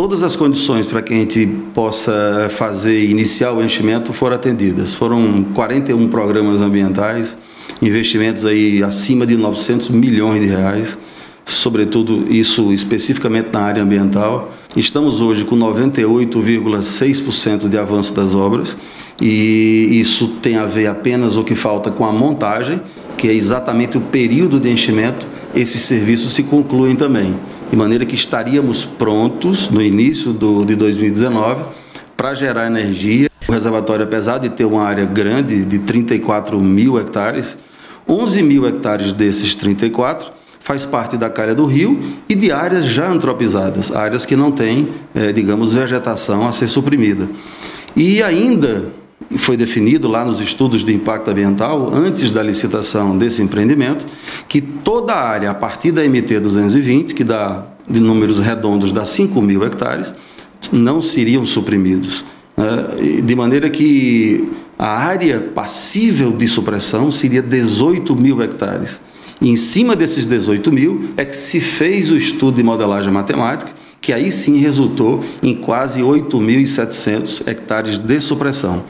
todas as condições para que a gente possa fazer iniciar o enchimento foram atendidas. Foram 41 programas ambientais, investimentos aí acima de 900 milhões de reais, sobretudo isso especificamente na área ambiental. Estamos hoje com 98,6% de avanço das obras e isso tem a ver apenas o que falta com a montagem, que é exatamente o período de enchimento. Esses serviços se concluem também, de maneira que estaríamos prontos no início do, de 2019 para gerar energia. O reservatório, apesar de ter uma área grande de 34 mil hectares, 11 mil hectares desses 34 faz parte da calha do rio e de áreas já antropizadas, áreas que não têm, é, digamos, vegetação a ser suprimida. E ainda foi definido lá nos estudos de impacto ambiental, antes da licitação desse empreendimento, que toda a área a partir da MT 220, que dá de números redondos dá 5 mil hectares, não seriam suprimidos. Né? De maneira que a área passível de supressão seria 18 mil hectares. E em cima desses 18 mil é que se fez o estudo de modelagem matemática, que aí sim resultou em quase 8.700 hectares de supressão.